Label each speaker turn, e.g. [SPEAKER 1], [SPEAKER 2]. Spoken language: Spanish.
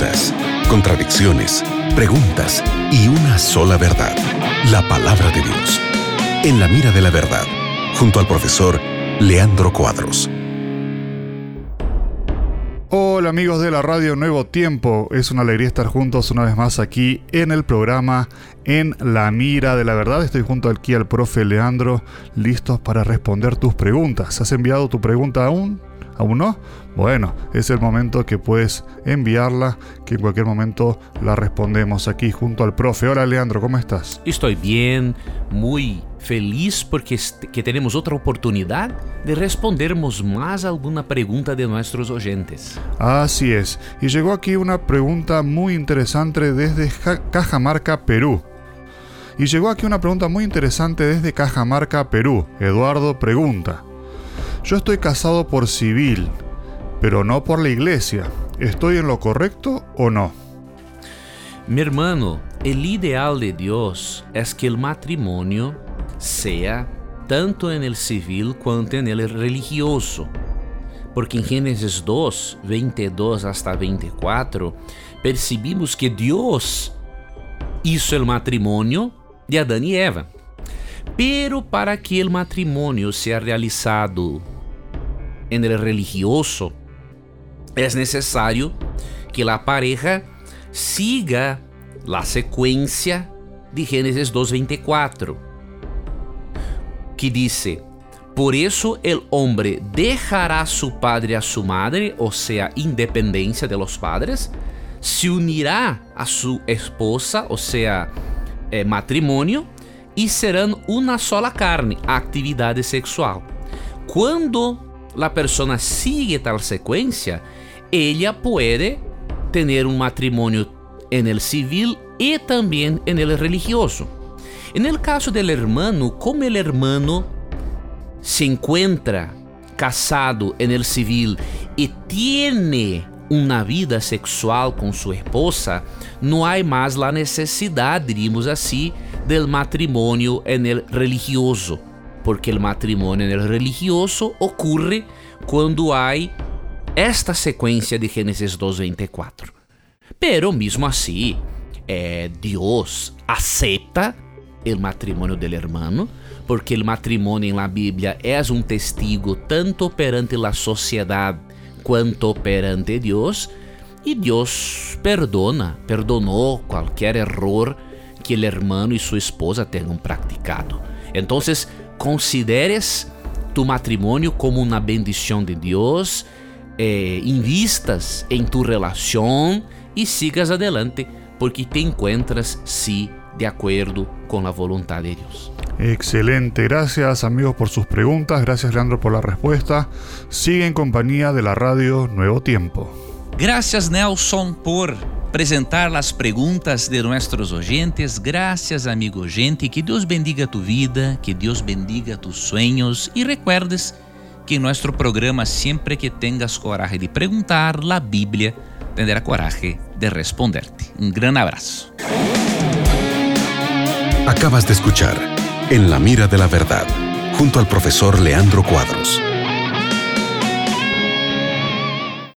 [SPEAKER 1] dudas, contradicciones, preguntas y una sola verdad, la palabra de Dios. En la mira de la verdad, junto al profesor Leandro Cuadros.
[SPEAKER 2] Hola amigos de la radio Nuevo Tiempo, es una alegría estar juntos una vez más aquí en el programa En la Mira de la Verdad. Estoy junto aquí al profe Leandro, listos para responder tus preguntas. ¿Has enviado tu pregunta aún? ¿Aún no? Bueno, es el momento que puedes enviarla, que en cualquier momento la respondemos aquí junto al profe. Hola Leandro, ¿cómo estás?
[SPEAKER 3] Estoy bien, muy feliz porque que tenemos otra oportunidad de respondermos más alguna pregunta de nuestros oyentes.
[SPEAKER 2] Así es, y llegó aquí una pregunta muy interesante desde Cajamarca, Perú. Y llegó aquí una pregunta muy interesante desde Cajamarca, Perú. Eduardo pregunta, yo estoy casado por civil, pero no por la iglesia. ¿Estoy en lo correcto o no?
[SPEAKER 3] Mi hermano, el ideal de Dios es que el matrimonio sea tanto en el civil cuanto en el religioso. Porque en Génesis 2, 22 hasta 24, percibimos que Dios hizo el matrimonio de Adán y Eva. Pero para que el matrimonio sea realizado en el religioso, es necesario que la pareja siga la secuencia de Génesis 2.24, que dice, por eso el hombre dejará a su padre a su madre, o sea, independencia de los padres, se unirá a su esposa, o sea, eh, matrimonio, e serão uma sola carne, atividade sexual. Quando a pessoa sigue tal sequência, ela pode ter um matrimônio en el civil e também en el religioso. En el caso del hermano, como el hermano se encuentra casado en el civil e tiene uma vida sexual com sua esposa, não há mais a necessidade, diríamos assim, del matrimonio en el religioso, porque el matrimonio en el religioso ocurre quando há esta sequência de Gênesis 2:24. Pero mesmo assim, eh, Deus aceita o matrimônio del hermano, porque o matrimônio na Bíblia é um testigo tanto perante a sociedade quanto perante Deus, e Deus perdona, perdonou qualquer erro que el hermano y su esposa tengan practicado. Entonces, consideres tu matrimonio como una bendición de Dios, eh, invistas en tu relación y sigas adelante porque te encuentras, sí, de acuerdo con la voluntad de Dios.
[SPEAKER 2] Excelente, gracias amigos por sus preguntas, gracias Leandro por la respuesta. Sigue en compañía de la radio Nuevo Tiempo.
[SPEAKER 4] Gracias Nelson por apresentar as perguntas de nossos oyentes. Graças, amigo gente. Que Deus bendiga tu vida, que Deus bendiga tus sueños e recuerdes que em nosso programa, sempre que tengas coragem de perguntar, a Bíblia tendrá coragem de responderte. Um grande abraço.
[SPEAKER 1] Acabas de escuchar En la mira de la verdad, junto al profesor Leandro Cuadros.